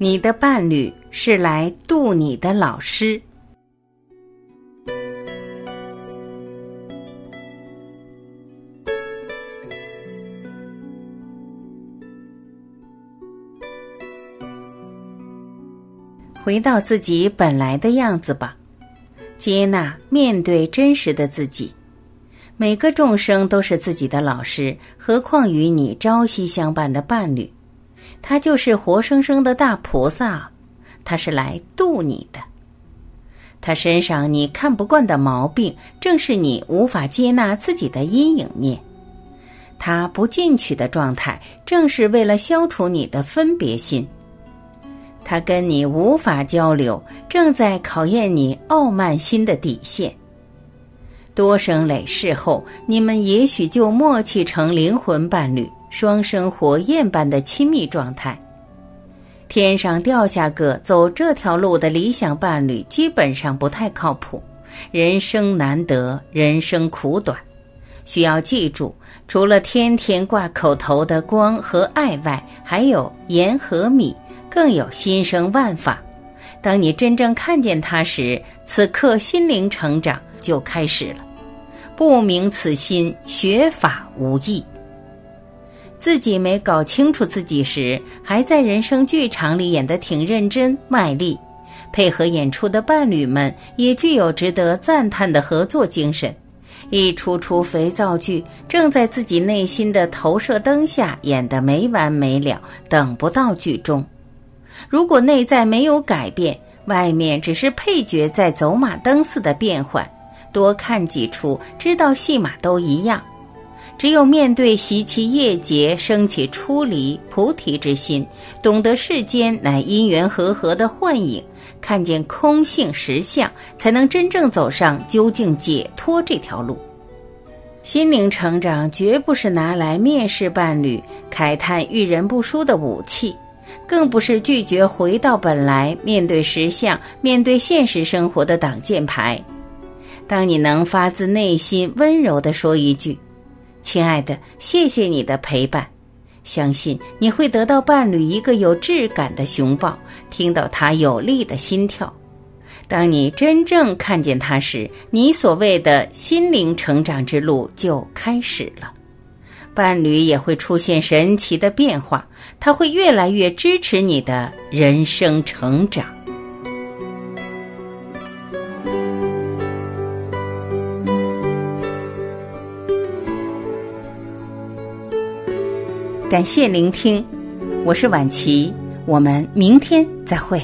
你的伴侣是来渡你的老师。回到自己本来的样子吧，接纳面对真实的自己。每个众生都是自己的老师，何况与你朝夕相伴的伴侣？他就是活生生的大菩萨，他是来渡你的。他身上你看不惯的毛病，正是你无法接纳自己的阴影面。他不进取的状态，正是为了消除你的分别心。他跟你无法交流，正在考验你傲慢心的底线。多生累世后，你们也许就默契成灵魂伴侣。双生火焰般的亲密状态，天上掉下个走这条路的理想伴侣，基本上不太靠谱。人生难得，人生苦短，需要记住，除了天天挂口头的光和爱外，还有盐和米，更有心生万法。当你真正看见它时，此刻心灵成长就开始了。不明此心，学法无益。自己没搞清楚自己时，还在人生剧场里演得挺认真卖力，配合演出的伴侣们也具有值得赞叹的合作精神。一出出肥皂剧正在自己内心的投射灯下演得没完没了，等不到剧终。如果内在没有改变，外面只是配角在走马灯似的变换，多看几出，知道戏码都一样。只有面对习其业劫，升起出离菩提之心，懂得世间乃因缘和合的幻影，看见空性实相，才能真正走上究竟解脱这条路。心灵成长绝不是拿来面试伴侣、慨叹遇人不淑的武器，更不是拒绝回到本来、面对实相、面对现实生活的挡箭牌。当你能发自内心温柔地说一句。亲爱的，谢谢你的陪伴，相信你会得到伴侣一个有质感的熊抱，听到他有力的心跳。当你真正看见他时，你所谓的心灵成长之路就开始了。伴侣也会出现神奇的变化，他会越来越支持你的人生成长。感谢聆听，我是晚琪，我们明天再会。